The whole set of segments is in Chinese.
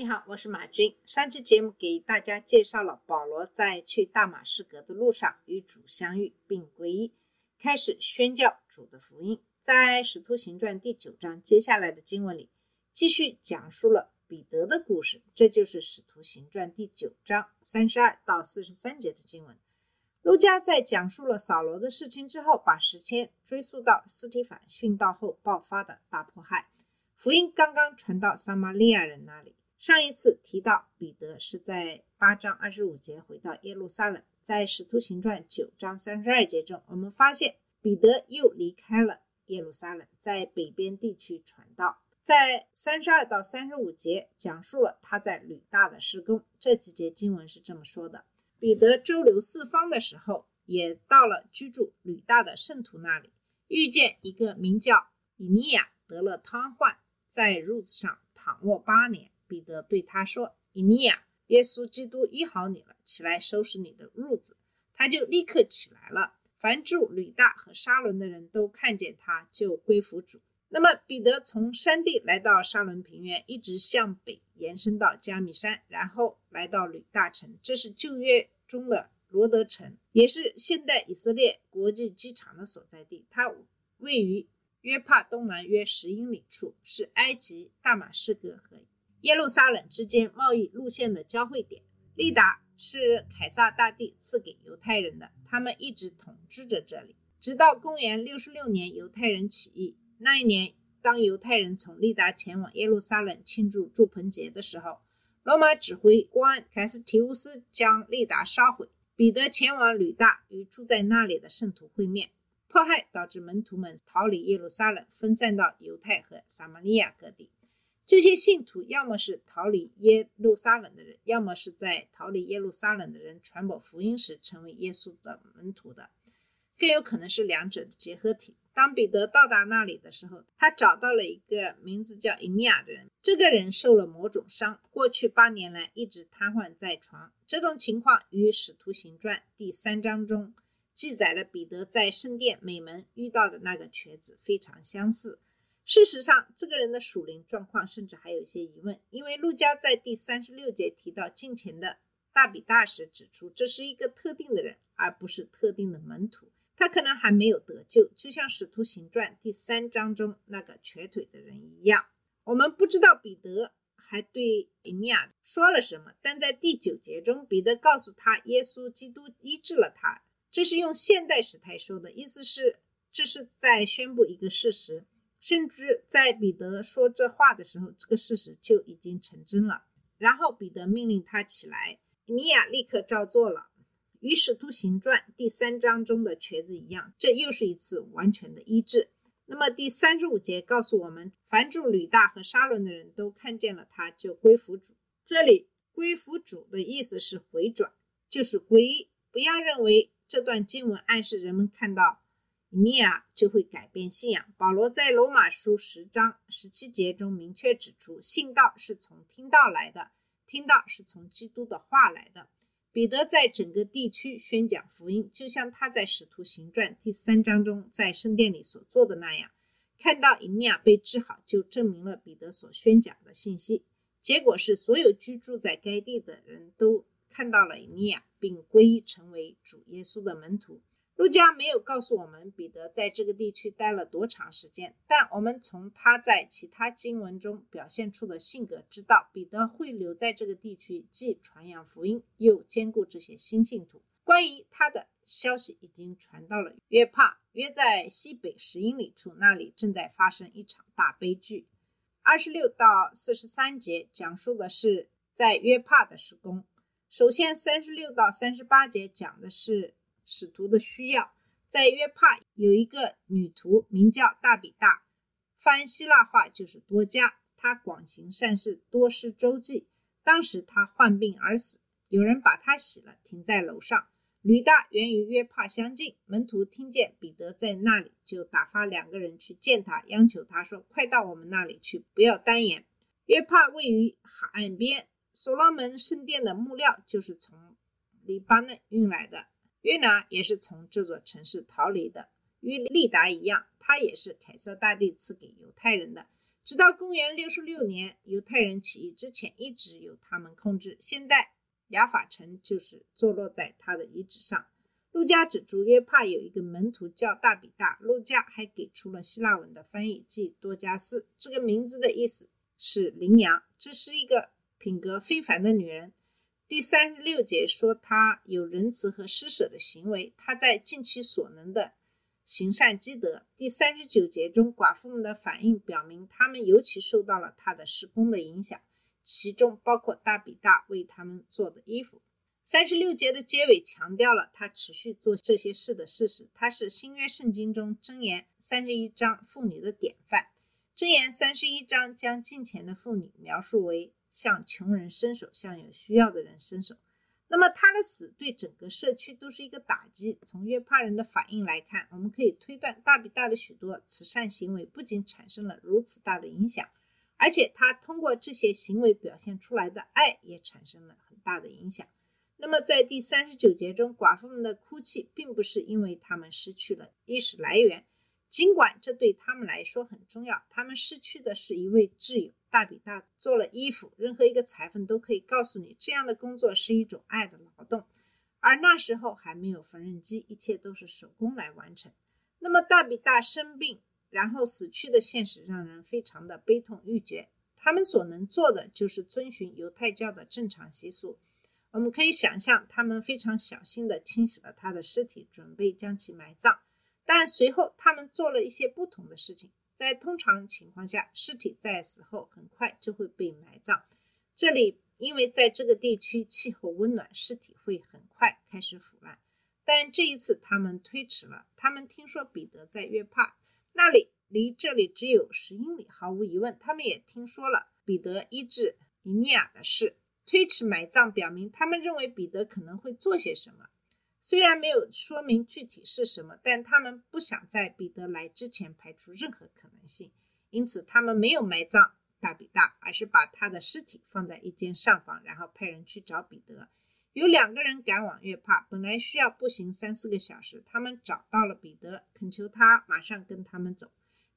你好，我是马军。上期节目给大家介绍了保罗在去大马士革的路上与主相遇并皈依，开始宣教主的福音。在《使徒行传》第九章接下来的经文里，继续讲述了彼得的故事，这就是《使徒行传》第九章三十二到四十三节的经文。路加在讲述了扫罗的事情之后，把时间追溯到斯提凡殉道后爆发的大迫害。福音刚刚传到撒玛利亚人那里。上一次提到彼得是在八章二十五节回到耶路撒冷，在使徒行传九章三十二节中，我们发现彼得又离开了耶路撒冷，在北边地区传道。在三十二到三十五节讲述了他在吕大的施工。这几节经文是这么说的：彼得周游四方的时候，也到了居住吕大的圣徒那里，遇见一个名叫以利亚得了瘫痪，在褥子上躺卧八年。彼得对他说：“以利亚，耶稣基督医好你了，起来收拾你的褥子。”他就立刻起来了。凡住吕大和沙伦的人都看见他，就归服主。那么，彼得从山地来到沙伦平原，一直向北延伸到加密山，然后来到吕大城，这是旧约中的罗德城，也是现代以色列国际机场的所在地。它位于约帕东南约十英里处，是埃及、大马士革和耶路撒冷之间贸易路线的交汇点。利达是凯撒大帝赐给犹太人的，他们一直统治着这里，直到公元六十六年犹太人起义。那一年，当犹太人从利达前往耶路撒冷庆祝祝棚节的时候，罗马指挥官凯斯提乌斯将利达烧毁。彼得前往吕大，与住在那里的圣徒会面。迫害导致门徒们逃离耶路撒冷，分散到犹太和撒玛利亚各地。这些信徒要么是逃离耶路撒冷的人，要么是在逃离耶路撒冷的人传播福音时成为耶稣的门徒的，更有可能是两者的结合体。当彼得到达那里的时候，他找到了一个名字叫以利亚的人。这个人受了某种伤，过去八年来一直瘫痪在床。这种情况与《使徒行传》第三章中记载了彼得在圣殿美门遇到的那个瘸子非常相似。事实上，这个人的属灵状况甚至还有一些疑问，因为路加在第三十六节提到近前的大比大时指出，这是一个特定的人，而不是特定的门徒。他可能还没有得救，就像《使徒行传》第三章中那个瘸腿的人一样。我们不知道彼得还对以尼亚说了什么，但在第九节中，彼得告诉他，耶稣基督医治了他。这是用现代时态说的，意思是这是在宣布一个事实。甚至在彼得说这话的时候，这个事实就已经成真了。然后彼得命令他起来，尼亚立刻照做了。与《使徒行传》第三章中的瘸子一样，这又是一次完全的医治。那么第三十五节告诉我们，凡住吕大和沙伦的人都看见了他，就归服主。这里“归服主”的意思是回转，就是皈依。不要认为这段经文暗示人们看到以利亚就会改变信仰。保罗在罗马书十章十七节中明确指出，信道是从听道来的，听道是从基督的话来的。彼得在整个地区宣讲福音，就像他在《使徒行传》第三章中在圣殿里所做的那样。看到以利亚被治好，就证明了彼得所宣讲的信息。结果是，所有居住在该地的人都看到了以利亚，并皈依成为主耶稣的门徒。路加没有告诉我们彼得在这个地区待了多长时间，但我们从他在其他经文中表现出的性格知道，彼得会留在这个地区，既传扬福音，又兼顾这些新信徒。关于他的消息已经传到了约帕，约在西北十英里处，那里正在发生一场大悲剧。二十六到四十三节讲述的是在约帕的施工。首先，三十六到三十八节讲的是。使徒的需要，在约帕有一个女徒名叫大比大，翻希腊话就是多加。她广行善事，多施周济。当时她患病而死，有人把她洗了，停在楼上。吕大原与约帕相近，门徒听见彼得在那里，就打发两个人去见他，央求他说：“快到我们那里去，不要单言。”约帕位于海岸边，所罗门圣殿的木料就是从黎巴嫩运来的。约拿也是从这座城市逃离的，与利达一样，他也是凯撒大帝赐给犹太人的。直到公元六十六年，犹太人起义之前，一直由他们控制。现在。雅法城就是坐落在他的遗址上。陆家指出约帕有一个门徒叫大比大，陆家还给出了希腊文的翻译，即多加斯。这个名字的意思是羚羊。这是一个品格非凡的女人。第三十六节说他有仁慈和施舍的行为，他在尽其所能的行善积德。第三十九节中寡妇们的反应表明，她们尤其受到了他的施工的影响。其中包括大比大为他们做的衣服。三十六节的结尾强调了他持续做这些事的事实。他是新约圣经中箴言三十一章妇女的典范。箴言三十一章将近前的妇女描述为向穷人伸手，向有需要的人伸手。那么他的死对整个社区都是一个打击。从约帕人的反应来看，我们可以推断大比大的许多慈善行为不仅产生了如此大的影响。而且他通过这些行为表现出来的爱也产生了很大的影响。那么在第三十九节中，寡妇们的哭泣并不是因为他们失去了衣食来源，尽管这对他们来说很重要。他们失去的是一位挚友。大比大做了衣服，任何一个裁缝都可以告诉你，这样的工作是一种爱的劳动。而那时候还没有缝纫机，一切都是手工来完成。那么大比大生病。然后死去的现实让人非常的悲痛欲绝。他们所能做的就是遵循犹太教的正常习俗。我们可以想象，他们非常小心地清洗了他的尸体，准备将其埋葬。但随后他们做了一些不同的事情。在通常情况下，尸体在死后很快就会被埋葬。这里因为在这个地区气候温暖，尸体会很快开始腐烂。但这一次他们推迟了。他们听说彼得在约帕。那里离这里只有十英里，毫无疑问，他们也听说了彼得医治伊尼亚的事。推迟埋葬表明他们认为彼得可能会做些什么，虽然没有说明具体是什么，但他们不想在彼得来之前排除任何可能性，因此他们没有埋葬大比大，而是把他的尸体放在一间上房，然后派人去找彼得。有两个人赶往约帕，本来需要步行三四个小时。他们找到了彼得，恳求他马上跟他们走。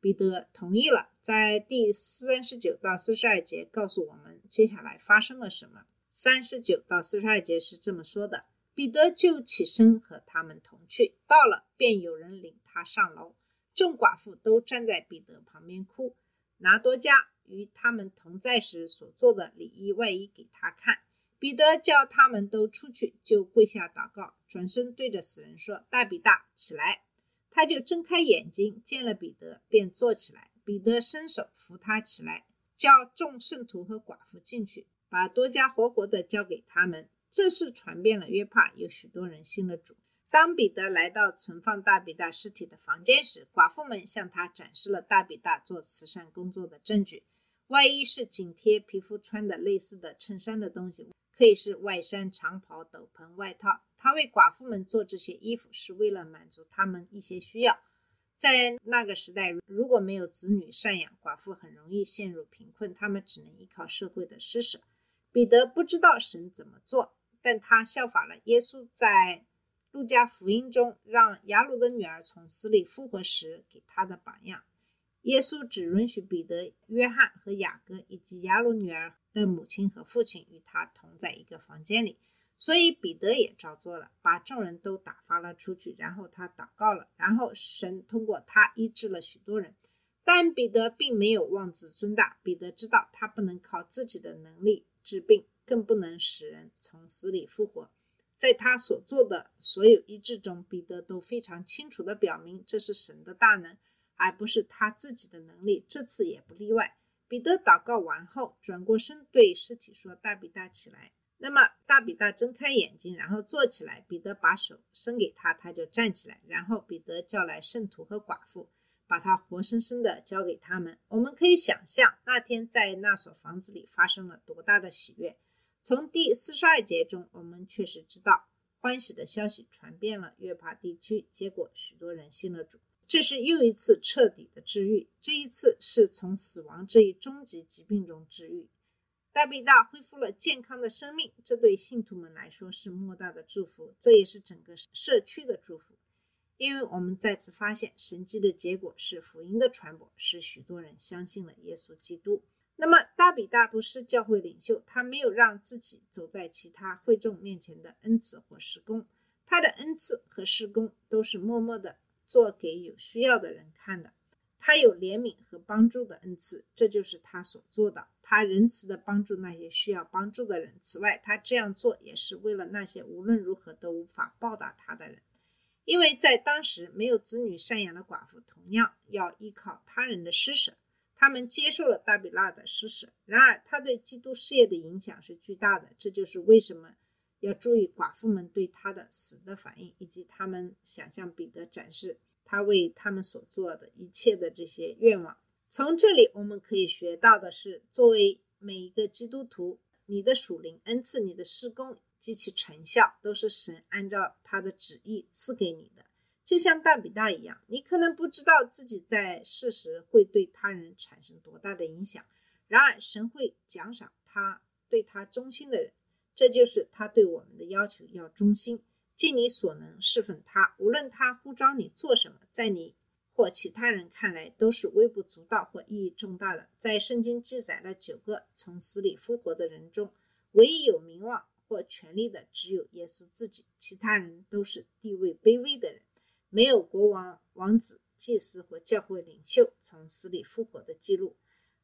彼得同意了。在第三十九到四十二节告诉我们接下来发生了什么。三十九到四十二节是这么说的：彼得就起身和他们同去，到了便有人领他上楼。众寡妇都站在彼得旁边哭，拿多加与他们同在时所做的里衣外衣给他看。彼得叫他们都出去，就跪下祷告，转身对着死人说：“大比大，起来！”他就睁开眼睛，见了彼得，便坐起来。彼得伸手扶他起来，叫众圣徒和寡妇进去，把多加活活的交给他们。这事传遍了约帕，有许多人信了主。当彼得来到存放大比大尸体的房间时，寡妇们向他展示了大比大做慈善工作的证据。外衣是紧贴皮肤穿的类似的衬衫的东西。可以是外衫、长袍、斗篷、外套。他为寡妇们做这些衣服，是为了满足他们一些需要。在那个时代，如果没有子女赡养，寡妇很容易陷入贫困，他们只能依靠社会的施舍。彼得不知道神怎么做，但他效法了耶稣在路加福音中让雅鲁的女儿从死里复活时给他的榜样。耶稣只允许彼得、约翰和雅各以及雅鲁女儿。的母亲和父亲与他同在一个房间里，所以彼得也照做了，把众人都打发了出去。然后他祷告了，然后神通过他医治了许多人。但彼得并没有妄自尊大，彼得知道他不能靠自己的能力治病，更不能使人从死里复活。在他所做的所有医治中，彼得都非常清楚地表明这是神的大能，而不是他自己的能力。这次也不例外。彼得祷告完后，转过身对尸体说：“大比大，起来。”那么大比大睁开眼睛，然后坐起来。彼得把手伸给他，他就站起来。然后彼得叫来圣徒和寡妇，把他活生生的交给他们。我们可以想象那天在那所房子里发生了多大的喜悦。从第四十二节中，我们确实知道欢喜的消息传遍了约帕地区，结果许多人信了主。这是又一次彻底的治愈，这一次是从死亡这一终极疾病中治愈。大比大恢复了健康的生命，这对信徒们来说是莫大的祝福，这也是整个社区的祝福。因为我们再次发现，神迹的结果是福音的传播，使许多人相信了耶稣基督。那么，大比大不是教会领袖，他没有让自己走在其他会众面前的恩赐或施工，他的恩赐和施工都是默默的。做给有需要的人看的，他有怜悯和帮助的恩赐，这就是他所做的。他仁慈的帮助那些需要帮助的人。此外，他这样做也是为了那些无论如何都无法报答他的人，因为在当时没有子女赡养的寡妇同样要依靠他人的施舍。他们接受了大比拉的施舍，然而他对基督事业的影响是巨大的。这就是为什么。要注意寡妇们对他的死的反应，以及他们想向彼得展示他为他们所做的一切的这些愿望。从这里我们可以学到的是，作为每一个基督徒，你的属灵恩赐、你的施工及其成效，都是神按照他的旨意赐给你的。就像大比大一样，你可能不知道自己在世时会对他人产生多大的影响，然而神会奖赏他对他忠心的人。这就是他对我们的要求：要忠心，尽你所能侍奉他。无论他呼召你做什么，在你或其他人看来都是微不足道或意义重大的。在圣经记载了九个从死里复活的人中，唯一有名望或权力的只有耶稣自己，其他人都是地位卑微的人。没有国王、王子、祭司或教会领袖从死里复活的记录。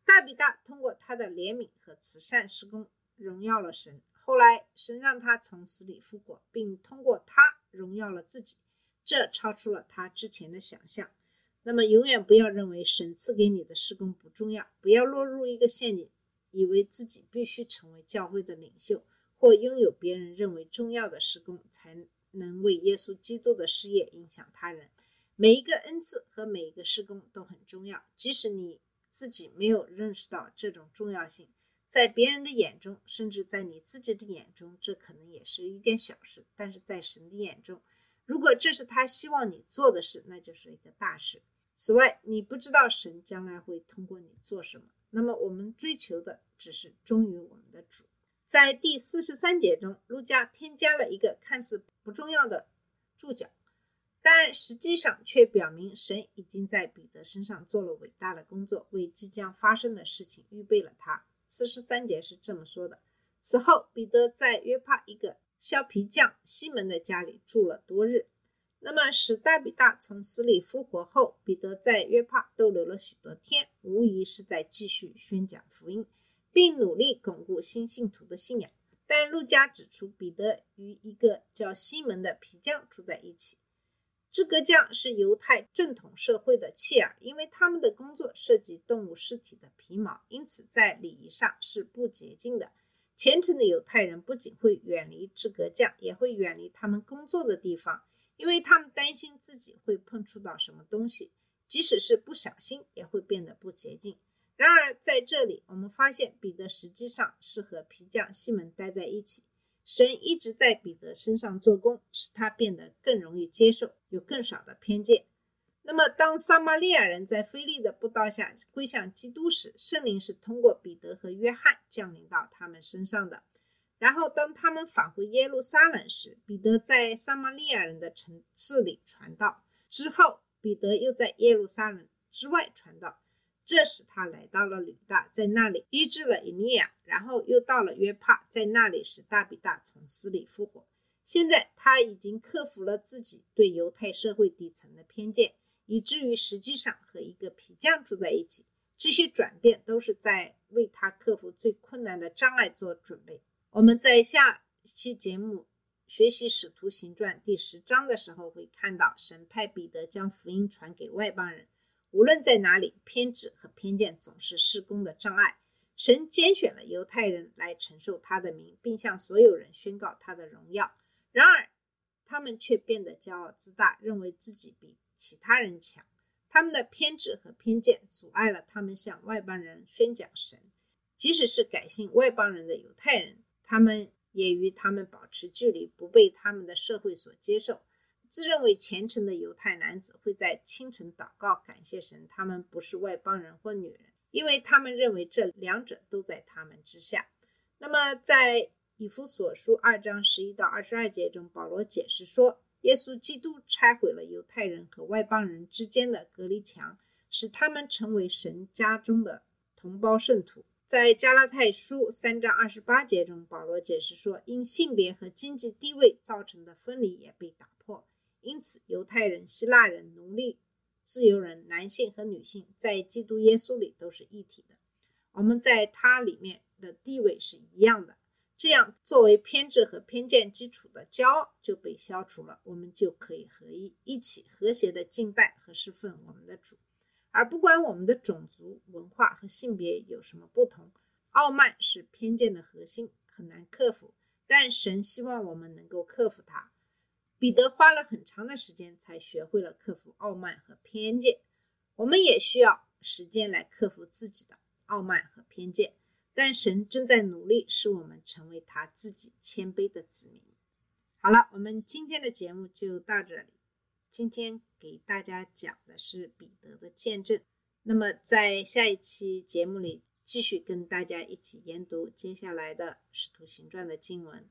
大比大通过他的怜悯和慈善施工，荣耀了神。后来，神让他从死里复活，并通过他荣耀了自己，这超出了他之前的想象。那么，永远不要认为神赐给你的施工不重要，不要落入一个陷阱，以为自己必须成为教会的领袖，或拥有别人认为重要的施工，才能为耶稣基督的事业影响他人。每一个恩赐和每一个施工都很重要，即使你自己没有认识到这种重要性。在别人的眼中，甚至在你自己的眼中，这可能也是一件小事。但是在神的眼中，如果这是他希望你做的事，那就是一个大事。此外，你不知道神将来会通过你做什么。那么，我们追求的只是忠于我们的主。在第四十三节中，路加添加了一个看似不重要的注脚，但实际上却表明神已经在彼得身上做了伟大的工作，为即将发生的事情预备了他。四十三节是这么说的：此后，彼得在约帕一个削皮匠西门的家里住了多日。那么，使大比大从死里复活后，彼得在约帕逗留了许多天，无疑是在继续宣讲福音，并努力巩固新信徒的信仰。但路加指出，彼得与一个叫西门的皮匠住在一起。制革匠是犹太正统社会的弃儿，因为他们的工作涉及动物尸体的皮毛，因此在礼仪上是不洁净的。虔诚的犹太人不仅会远离制革匠，也会远离他们工作的地方，因为他们担心自己会碰触到什么东西，即使是不小心也会变得不洁净。然而在这里，我们发现彼得实际上是和皮匠西门待在一起。神一直在彼得身上做工，使他变得更容易接受，有更少的偏见。那么，当撒玛利亚人在菲利的布道下归向基督时，圣灵是通过彼得和约翰降临到他们身上的。然后，当他们返回耶路撒冷时，彼得在撒玛利亚人的城市里传道。之后，彼得又在耶路撒冷之外传道。这时他来到了吕大，在那里医治了伊利亚，然后又到了约帕，在那里使大比大从死里复活。现在他已经克服了自己对犹太社会底层的偏见，以至于实际上和一个皮匠住在一起。这些转变都是在为他克服最困难的障碍做准备。我们在下期节目学习《使徒行传》第十章的时候，会看到神派彼得将福音传给外邦人。无论在哪里，偏执和偏见总是施工的障碍。神拣选了犹太人来承受他的名，并向所有人宣告他的荣耀。然而，他们却变得骄傲自大，认为自己比其他人强。他们的偏执和偏见阻碍了他们向外邦人宣讲神。即使是改信外邦人的犹太人，他们也与他们保持距离，不被他们的社会所接受。自认为虔诚的犹太男子会在清晨祷告，感谢神，他们不是外邦人或女人，因为他们认为这两者都在他们之下。那么，在以弗所书二章十一到二十二节中，保罗解释说，耶稣基督拆毁了犹太人和外邦人之间的隔离墙，使他们成为神家中的同胞圣徒。在加拉太书三章二十八节中，保罗解释说，因性别和经济地位造成的分离也被打，因此犹太人、希腊人、奴隶、自由人、男性和女性在基督耶稣里都是一体的。我们在他里面的地位是一样的。这样，作为偏执和偏见基础的骄傲就被消除了，我们就可以合一，一起和谐的敬拜和侍奉我们的主。而不管我们的种族、文化和性别有什么不同，傲慢是偏见的核心，很难克服。但神希望我们能够克服它。彼得花了很长的时间才学会了克服傲慢和偏见，我们也需要时间来克服自己的傲慢和偏见。但神正在努力使我们成为他自己谦卑的子民。好了，我们今天的节目就到这里。今天给大家讲的是彼得的见证。那么在下一期节目里，继续跟大家一起研读接下来的《使徒行传》的经文。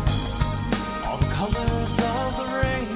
colors of the rainbow.